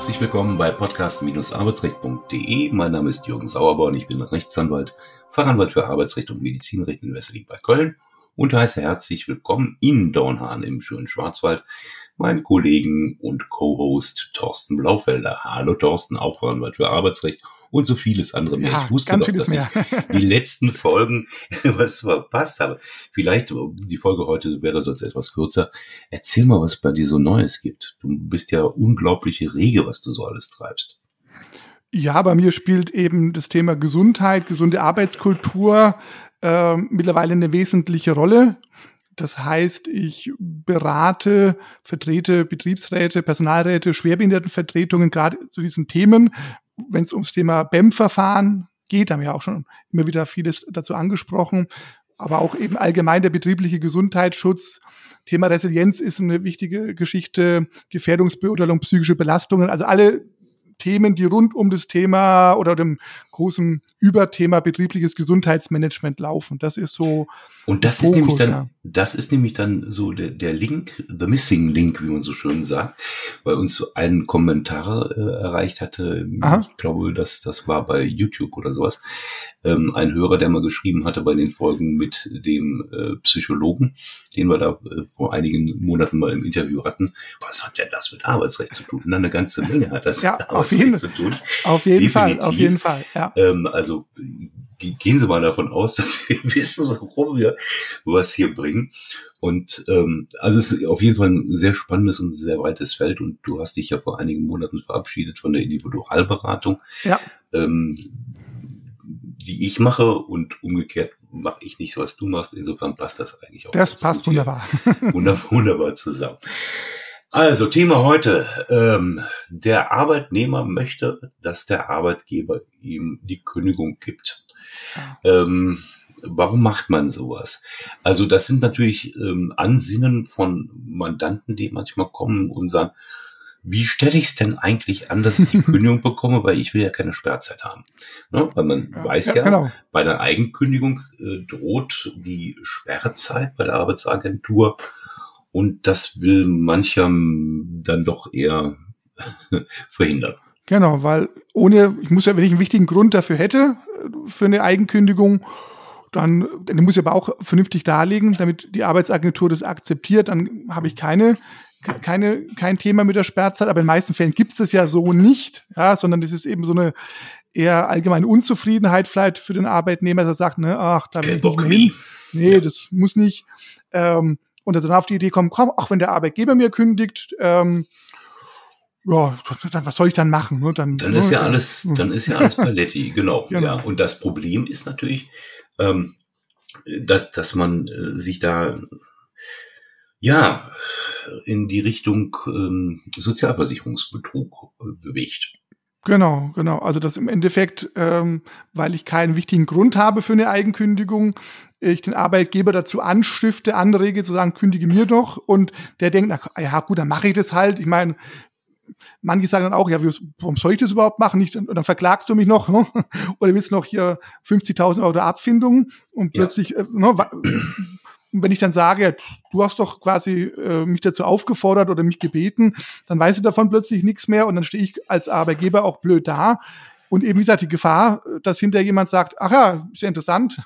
Herzlich willkommen bei podcast-arbeitsrecht.de. Mein Name ist Jürgen Sauerborn, ich bin Rechtsanwalt, Fachanwalt für Arbeitsrecht und Medizinrecht in Wesseling bei Köln und heiße herzlich willkommen in Dornhahn im schönen Schwarzwald meinen Kollegen und Co-Host Thorsten Blaufelder. Hallo Thorsten, auch Fachanwalt für Arbeitsrecht und so vieles andere mehr. Ja, ich wusste doch, dass mehr. ich die letzten Folgen was verpasst habe. Vielleicht, die Folge heute wäre sonst etwas kürzer. Erzähl mal, was bei dir so Neues gibt. Du bist ja unglaubliche Rege, was du so alles treibst. Ja, bei mir spielt eben das Thema Gesundheit, gesunde Arbeitskultur äh, mittlerweile eine wesentliche Rolle. Das heißt, ich berate, vertrete Betriebsräte, Personalräte, Schwerbehindertenvertretungen gerade zu diesen Themen, wenn es ums Thema BEM-Verfahren geht, haben wir auch schon immer wieder vieles dazu angesprochen, aber auch eben allgemein der betriebliche Gesundheitsschutz. Thema Resilienz ist eine wichtige Geschichte, Gefährdungsbeurteilung, psychische Belastungen, also alle Themen, die rund um das Thema oder dem großen Überthema betriebliches Gesundheitsmanagement laufen. Das ist so. Und das Fokus, ist nämlich dann, ja. das ist nämlich dann so der, der Link, the missing link, wie man so schön sagt, weil uns so ein Kommentar äh, erreicht hatte. Aha. Ich glaube, das, das war bei YouTube oder sowas. Ähm, ein Hörer, der mal geschrieben hatte bei den Folgen mit dem äh, Psychologen, den wir da äh, vor einigen Monaten mal im Interview hatten. Was hat denn das mit Arbeitsrecht zu tun? Na, eine ganze Menge hat das ja, mit Arbeitsrecht jeden, zu tun. Auf jeden Definitiv. Fall, auf jeden Fall. Ja. Ähm, also gehen Sie mal davon aus, dass wir wissen, warum wir was hier bringen. Und ähm, also es ist auf jeden Fall ein sehr spannendes und sehr weites Feld. Und du hast dich ja vor einigen Monaten verabschiedet von der Individualberatung, ja. ähm, die ich mache und umgekehrt mache ich nicht, was du machst. Insofern passt das eigentlich auch. Das passt wunderbar. wunderbar. Wunderbar zusammen. Also Thema heute. Ähm, der Arbeitnehmer möchte, dass der Arbeitgeber ihm die Kündigung gibt. Ja. Ähm, warum macht man sowas? Also das sind natürlich ähm, Ansinnen von Mandanten, die manchmal kommen und sagen, wie stelle ich es denn eigentlich an, dass ich die Kündigung bekomme, weil ich will ja keine Sperrzeit haben. Ne? Weil man ja, weiß ja, ja genau. bei der Eigenkündigung äh, droht die Sperrzeit bei der Arbeitsagentur und das will mancher dann doch eher verhindern. Genau, weil ohne, ich muss ja, wenn ich einen wichtigen Grund dafür hätte, äh, für eine Eigenkündigung, dann, dann muss ich aber auch vernünftig darlegen, damit die Arbeitsagentur das akzeptiert, dann habe ich keine, keine, kein Thema mit der Sperrzeit, aber in den meisten Fällen gibt es das ja so nicht, ja, sondern das ist eben so eine eher allgemeine Unzufriedenheit vielleicht für den Arbeitnehmer, dass er sagt, ne, ach, da will ich nicht hin. Nee, ja. das muss nicht. Ähm, und dann auf die Idee kommen, komm, auch wenn der Arbeitgeber mir kündigt, ähm, ja, dann, was soll ich dann machen? Ne? Dann, dann ist ja alles, dann ist ja alles Paletti, genau, genau. Ja. Und das Problem ist natürlich, ähm, dass, dass man äh, sich da ja in die Richtung ähm, Sozialversicherungsbetrug äh, bewegt. Genau, genau. Also das im Endeffekt, ähm, weil ich keinen wichtigen Grund habe für eine Eigenkündigung, ich den Arbeitgeber dazu anstifte, anrege zu sagen, kündige mir doch. Und der denkt, na, ja gut, dann mache ich das halt. Ich meine, manche sagen dann auch, ja, warum soll ich das überhaupt machen? Nicht, und dann verklagst du mich noch, ne? oder willst du noch hier 50.000 Euro Abfindung und plötzlich, ja. äh, ne, wenn ich dann sage, du hast doch quasi äh, mich dazu aufgefordert oder mich gebeten, dann weiß ich davon plötzlich nichts mehr und dann stehe ich als Arbeitgeber auch blöd da. Und eben, wie gesagt, die Gefahr, dass hinter jemand sagt, ach ja, ist ja interessant,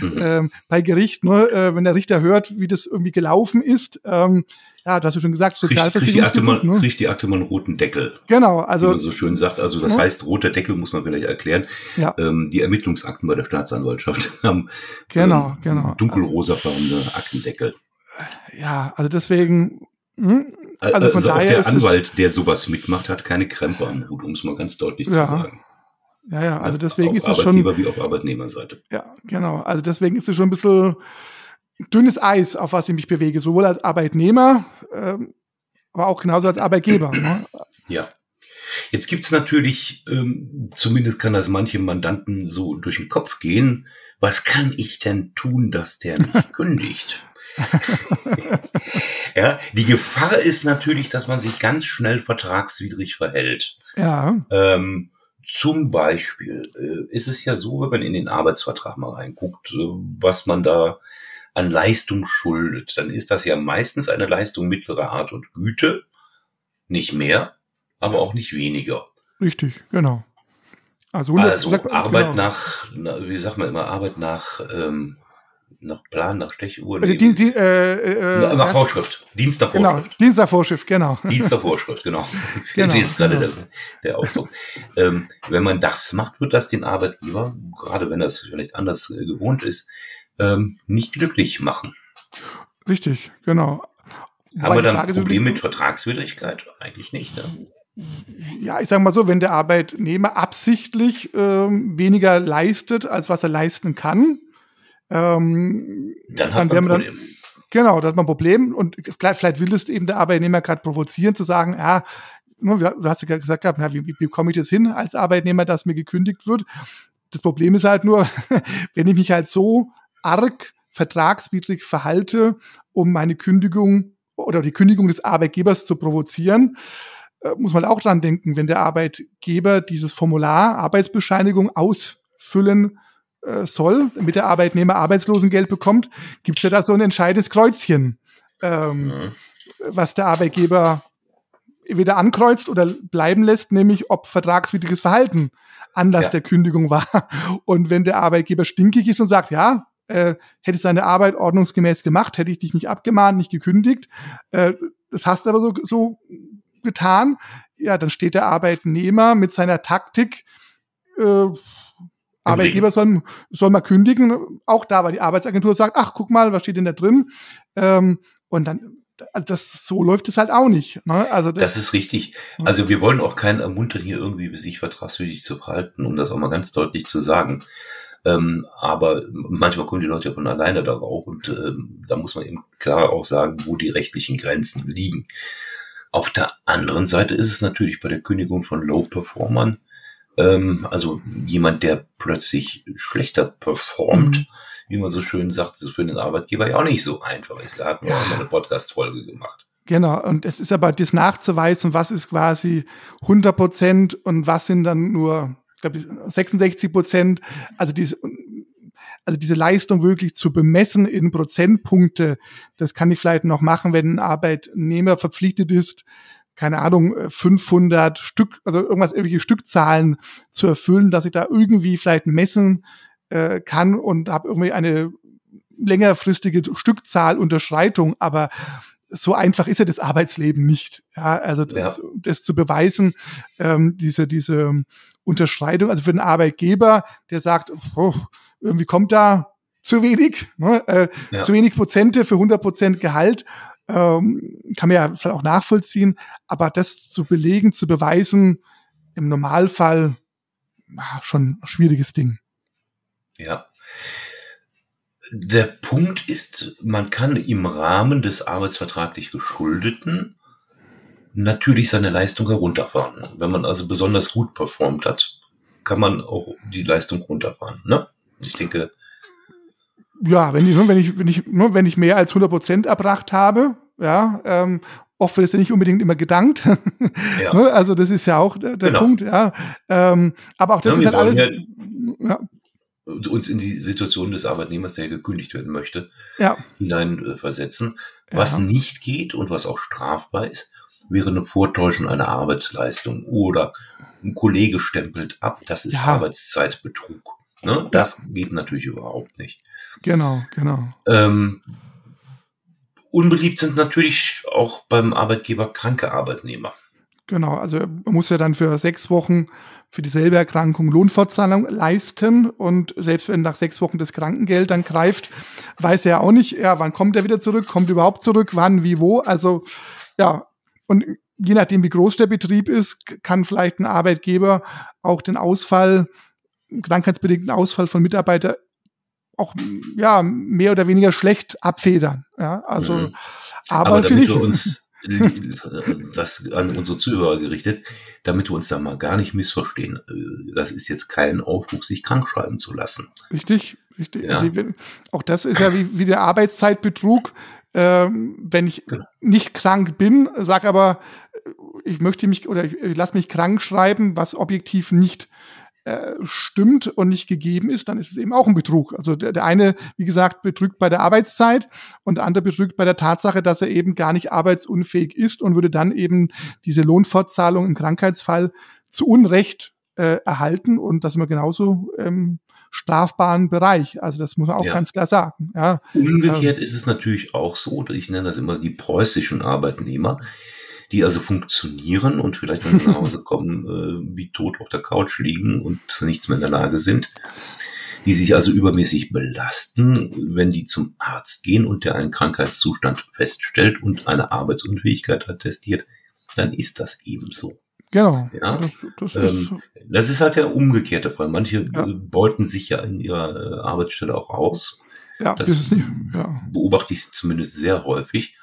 mhm. ähm, bei Gericht, ne, äh, wenn der Richter hört, wie das irgendwie gelaufen ist, ähm, ja, du hast ja schon gesagt, Sozialversicherungsbetrug. Kriegt, ne? kriegt die Akte mal einen roten Deckel. Genau, also. Wie man so schön sagt. Also das ja. heißt, roter Deckel muss man vielleicht erklären. Ja. Ähm, die Ermittlungsakten bei der Staatsanwaltschaft haben genau, ähm, genau. dunkelrosafarbene Aktendeckel. Ja, also deswegen. Hm, also, von also daher auch der Anwalt, der sowas mitmacht, hat keine Krempe am Hut, um es mal ganz deutlich ja. zu sagen. Ja, ja, also deswegen auf ist es schon. Arbeitgeber wie auf Arbeitnehmerseite. Ja, genau. Also deswegen ist es schon ein bisschen dünnes Eis, auf was ich mich bewege, sowohl als Arbeitnehmer, ähm, aber auch genauso als Arbeitgeber. Ne? Ja. Jetzt gibt's natürlich, ähm, zumindest kann das manche Mandanten so durch den Kopf gehen, was kann ich denn tun, dass der nicht kündigt? ja, die Gefahr ist natürlich, dass man sich ganz schnell vertragswidrig verhält. Ja. Ähm, zum Beispiel äh, ist es ja so, wenn man in den Arbeitsvertrag mal reinguckt, äh, was man da an Leistung schuldet, dann ist das ja meistens eine Leistung mittlerer Art und Güte, nicht mehr. aber auch nicht weniger. Richtig, genau. Also, also sagt, Arbeit genau. nach, wie sagt man immer, Arbeit nach, ähm, nach Plan, nach Stechuhr. Also die, die, äh, äh, nach Vorschrift. Dienst nach genau, Vorschrift. Genau, Dienst nach Vorschrift, genau. Dienst nach Vorschrift, genau. genau jetzt gerade genau. der, der Ausdruck. ähm, wenn man das macht, wird das den Arbeitgeber, gerade wenn das vielleicht anders äh, gewohnt ist, ähm, nicht glücklich machen. Richtig, genau. Haben wir dann ein Problem mit Vertragswidrigkeit? Eigentlich nicht, ne? ja, ich sage mal so, wenn der Arbeitnehmer absichtlich ähm, weniger leistet, als was er leisten kann, ähm, dann hat man ein Problem. Dann, genau, da hat man ein Problem und vielleicht will es eben der Arbeitnehmer gerade provozieren, zu sagen, ja, du hast ja gesagt gehabt, na, wie, wie bekomme ich das hin als Arbeitnehmer, dass mir gekündigt wird? Das Problem ist halt nur, wenn ich mich halt so arg vertragswidrig verhalte, um meine Kündigung oder die Kündigung des Arbeitgebers zu provozieren, äh, muss man auch dran denken, wenn der Arbeitgeber dieses Formular Arbeitsbescheinigung ausfüllen äh, soll, damit der Arbeitnehmer Arbeitslosengeld bekommt, gibt es ja da so ein entscheidendes Kreuzchen, ähm, ja. was der Arbeitgeber entweder ankreuzt oder bleiben lässt, nämlich ob vertragswidriges Verhalten Anlass ja. der Kündigung war. Und wenn der Arbeitgeber stinkig ist und sagt, ja, äh, hätte seine Arbeit ordnungsgemäß gemacht, hätte ich dich nicht abgemahnt, nicht gekündigt, äh, das hast du aber so, so getan, ja, dann steht der Arbeitnehmer mit seiner Taktik, äh, Arbeitgeber soll, soll mal kündigen. Auch da, weil die Arbeitsagentur sagt, ach, guck mal, was steht denn da drin? Ähm, und dann, das, so läuft es halt auch nicht. Ne? Also das, das, ist richtig. Also wir wollen auch keinen ermuntern, hier irgendwie sich vertragswidrig zu verhalten, um das auch mal ganz deutlich zu sagen. Ähm, aber manchmal kommen die Leute ja von alleine darauf und ähm, da muss man eben klar auch sagen, wo die rechtlichen Grenzen liegen. Auf der anderen Seite ist es natürlich bei der Kündigung von Low-Performern, ähm, also jemand, der plötzlich schlechter performt, mhm. wie man so schön sagt, ist für den Arbeitgeber ja auch nicht so einfach ist. Da hatten wir ja. auch mal eine Podcast-Folge gemacht. Genau, und es ist aber das nachzuweisen, was ist quasi 100 Prozent und was sind dann nur, ich glaube, 66 Prozent. Also diese, also diese Leistung wirklich zu bemessen in Prozentpunkte, das kann ich vielleicht noch machen, wenn ein Arbeitnehmer verpflichtet ist, keine Ahnung, 500 Stück, also irgendwas, irgendwelche Stückzahlen zu erfüllen, dass ich da irgendwie vielleicht messen äh, kann und habe irgendwie eine längerfristige Stückzahlunterschreitung, aber so einfach ist ja das Arbeitsleben nicht. Ja, also das, ja. das zu beweisen, ähm, diese, diese Unterschreitung, also für den Arbeitgeber, der sagt, oh, irgendwie kommt da zu wenig, ne? äh, ja. zu wenig Prozente für 100 Prozent Gehalt. Ähm, kann man ja vielleicht auch nachvollziehen, aber das zu belegen, zu beweisen, im Normalfall ja, schon ein schwieriges Ding. Ja. Der Punkt ist, man kann im Rahmen des arbeitsvertraglich Geschuldeten natürlich seine Leistung herunterfahren. Wenn man also besonders gut performt hat, kann man auch die Leistung runterfahren. Ne? Ich denke. Ja, wenn ich, wenn ich, wenn ich, wenn ich mehr als 100 Prozent erbracht habe, ja, ähm, oft wird es ja nicht unbedingt immer gedankt. Ja. Ne, also das ist ja auch der, der genau. Punkt, ja. Ähm, aber auch das ja, ist halt alles. Ja. Uns in die Situation des Arbeitnehmers, der gekündigt werden möchte, ja. hineinversetzen. Äh, was nicht geht und was auch strafbar ist, wäre eine Vortäuschung einer Arbeitsleistung oder ein Kollege stempelt ab, das ist Arbeitszeitbetrug. Ne? Das geht natürlich überhaupt nicht. Genau, genau. Ähm, unbeliebt sind natürlich auch beim Arbeitgeber kranke Arbeitnehmer. Genau, also man muss ja dann für sechs Wochen für dieselbe Erkrankung Lohnfortzahlung leisten und selbst wenn nach sechs Wochen das Krankengeld dann greift, weiß er ja auch nicht, ja, wann kommt er wieder zurück, kommt überhaupt zurück, wann, wie, wo. Also ja, und je nachdem, wie groß der Betrieb ist, kann vielleicht ein Arbeitgeber auch den Ausfall krankheitsbedingten Ausfall von Mitarbeitern auch ja mehr oder weniger schlecht abfedern. Ja, also mhm. aber, aber damit wir uns das an unsere Zuhörer gerichtet, damit wir uns da mal gar nicht missverstehen. Äh, das ist jetzt kein Aufruf, sich krank schreiben zu lassen. Richtig, richtig. Ja. Also, auch das ist ja wie, wie der Arbeitszeitbetrug. Ähm, wenn ich genau. nicht krank bin, sag aber, ich möchte mich oder ich, ich lasse mich krank schreiben, was objektiv nicht äh, stimmt und nicht gegeben ist, dann ist es eben auch ein Betrug. Also der, der eine, wie gesagt, betrügt bei der Arbeitszeit und der andere betrügt bei der Tatsache, dass er eben gar nicht arbeitsunfähig ist und würde dann eben diese Lohnfortzahlung im Krankheitsfall zu Unrecht äh, erhalten und das immer genauso ähm, strafbaren Bereich. Also das muss man auch ja. ganz klar sagen. Ja. Umgekehrt ist es natürlich auch so, ich nenne das immer die preußischen Arbeitnehmer, die also funktionieren und vielleicht, wenn sie nach Hause kommen, äh, wie tot auf der Couch liegen und zu nichts mehr in der Lage sind, die sich also übermäßig belasten, wenn die zum Arzt gehen und der einen Krankheitszustand feststellt und eine Arbeitsunfähigkeit attestiert, dann ist das eben so. Genau. Ja? Das, das, ähm, ist, das ist halt der umgekehrte Fall. Manche ja. beuten sich ja in ihrer äh, Arbeitsstelle auch aus. Ja, das, das nicht, ja. beobachte ich zumindest sehr häufig.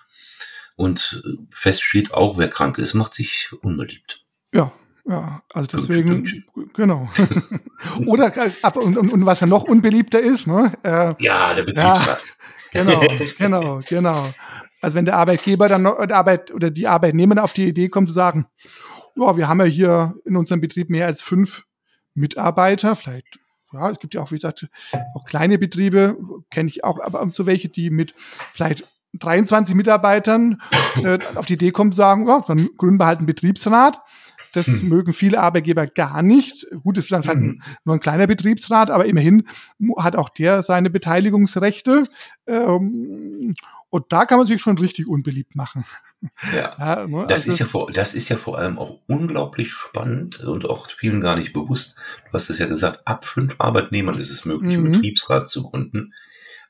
Und äh, fest steht auch, wer krank ist, macht sich unbeliebt. Ja, ja, also deswegen, genau. Oder ab, und, und, und, was ja noch unbeliebter ist, ne? Äh, ja, der Betriebsrat. Ja, genau, genau, genau. Also wenn der Arbeitgeber dann noch, der Arbeit oder die Arbeitnehmer auf die Idee kommt zu sagen, ja, wir haben ja hier in unserem Betrieb mehr als fünf Mitarbeiter, vielleicht ja, es gibt ja auch, wie gesagt, auch kleine Betriebe, kenne ich auch, aber so welche, die mit vielleicht 23 Mitarbeitern äh, auf die Idee kommen, sagen, ja, dann gründen wir halt einen Betriebsrat. Das hm. mögen viele Arbeitgeber gar nicht. Gut, es ist dann hm. nur ein kleiner Betriebsrat, aber immerhin hat auch der seine Beteiligungsrechte. Ähm, und da kann man sich schon richtig unbeliebt machen. Ja, ja ne? das, also ist ja vor, das ist ja vor allem auch unglaublich spannend und auch vielen gar nicht bewusst. Du hast es ja gesagt, ab fünf Arbeitnehmern ist es möglich, mhm. einen Betriebsrat zu gründen.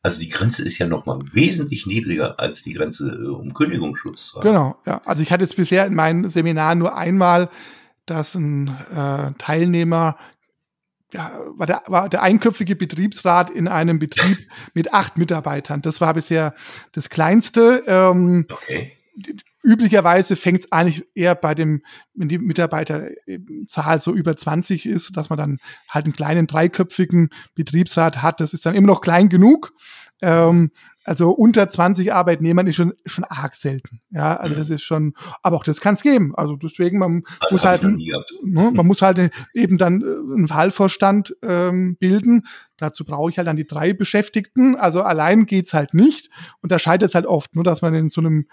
Also die Grenze ist ja nochmal wesentlich niedriger als die Grenze äh, um Kündigungsschutz. Genau, ja. Also ich hatte es bisher in meinen Seminaren nur einmal, dass ein äh, Teilnehmer ja, war der, war der einköpfige Betriebsrat in einem Betrieb mit acht Mitarbeitern. Das war bisher das Kleinste. Ähm, okay. Üblicherweise fängt es eigentlich eher bei dem, wenn die Mitarbeiterzahl so über 20 ist, dass man dann halt einen kleinen dreiköpfigen Betriebsrat hat. Das ist dann immer noch klein genug. Ähm, also unter 20 Arbeitnehmern ist schon, schon arg selten. Ja, also das ist schon, aber auch das kann es geben. Also deswegen, man also muss halt, ne, man muss halt eben dann äh, einen Wahlvorstand ähm, bilden. Dazu brauche ich halt dann die drei Beschäftigten. Also allein geht's halt nicht. Und da scheitert es halt oft, nur dass man in so einem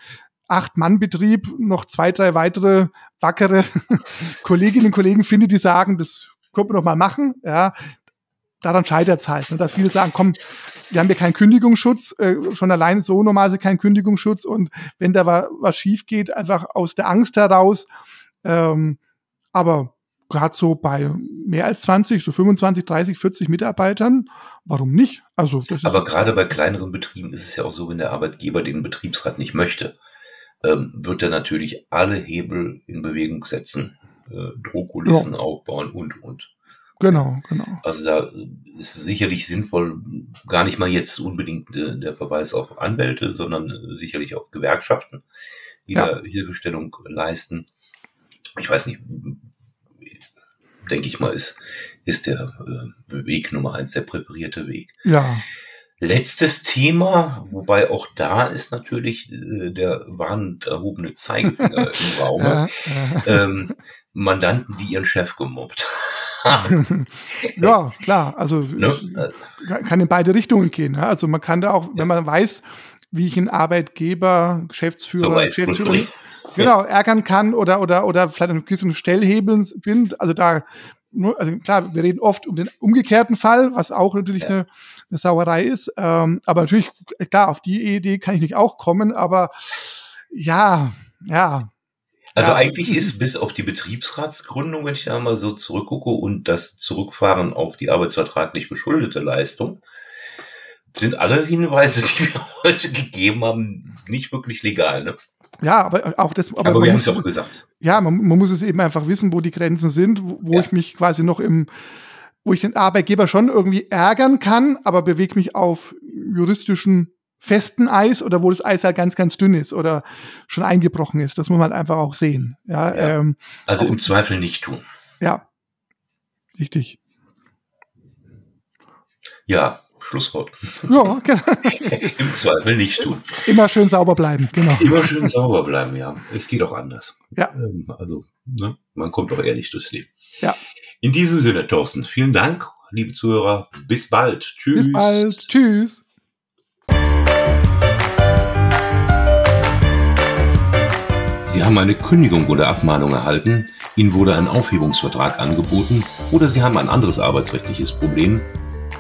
Acht-Mann-Betrieb noch zwei, drei weitere wackere Kolleginnen und Kollegen findet, die sagen, das könnte man doch mal machen. Ja, daran scheitert es halt. Ne? Dass viele sagen, komm, wir haben ja keinen Kündigungsschutz, äh, schon allein so normal ist kein Kündigungsschutz und wenn da wa was schief geht, einfach aus der Angst heraus. Ähm, aber gerade so bei mehr als 20, so 25, 30, 40 Mitarbeitern, warum nicht? Also das aber gerade bei kleineren Betrieben ist es ja auch so, wenn der Arbeitgeber den Betriebsrat nicht möchte, ähm, wird er natürlich alle Hebel in Bewegung setzen, äh, Drohkulissen ja. aufbauen und und. Genau, genau. Also da ist es sicherlich sinnvoll, gar nicht mal jetzt unbedingt äh, der Verweis auf Anwälte, sondern äh, sicherlich auch Gewerkschaften, die ja. da Hilfestellung leisten. Ich weiß nicht, denke ich mal, ist, ist der äh, Weg Nummer eins, der präparierte Weg. Ja. Letztes Thema, wobei auch da ist natürlich äh, der warnend erhobene Zeigefinger im Raum. Ja, ja. Ähm, Mandanten, die ihren Chef gemobbt ja, klar. Also ne? kann in beide Richtungen gehen. Ne? Also man kann da auch, wenn man weiß, wie ich einen Arbeitgeber, Geschäftsführer, so Geschäftsführer genau ärgern kann oder oder oder vielleicht an gewissen Stellhebeln bin. Also da, also klar, wir reden oft um den umgekehrten Fall, was auch natürlich ja. eine, eine Sauerei ist. Ähm, aber natürlich, klar, auf die Idee kann ich nicht auch kommen. Aber ja, ja, also ja. eigentlich ist bis auf die Betriebsratsgründung, wenn ich da mal so zurückgucke und das Zurückfahren auf die arbeitsvertraglich geschuldete Leistung, sind alle Hinweise, die wir heute gegeben haben, nicht wirklich legal. Ne? Ja, aber auch das. Aber, aber wir haben es auch gesagt. Ja, man, man, muss es eben einfach wissen, wo die Grenzen sind, wo, wo ja. ich mich quasi noch im, wo ich den Arbeitgeber schon irgendwie ärgern kann, aber bewege mich auf juristischen festen Eis oder wo das Eis halt ganz, ganz dünn ist oder schon eingebrochen ist. Das muss man halt einfach auch sehen. Ja, ja. Ähm, also im Zweifel nicht tun. Ja, richtig. Ja, Schlusswort. Ja, genau. Im Zweifel nicht tun. Immer schön sauber bleiben, genau. Immer schön sauber bleiben, ja. Es geht auch anders. Ja. Ähm, also, ne, man kommt doch ehrlich durchs Leben. Ja. In diesem Sinne, Thorsten, vielen Dank, liebe Zuhörer. Bis bald. Tschüss. Bis bald. Tschüss. Sie haben eine Kündigung oder Abmahnung erhalten, Ihnen wurde ein Aufhebungsvertrag angeboten oder Sie haben ein anderes arbeitsrechtliches Problem,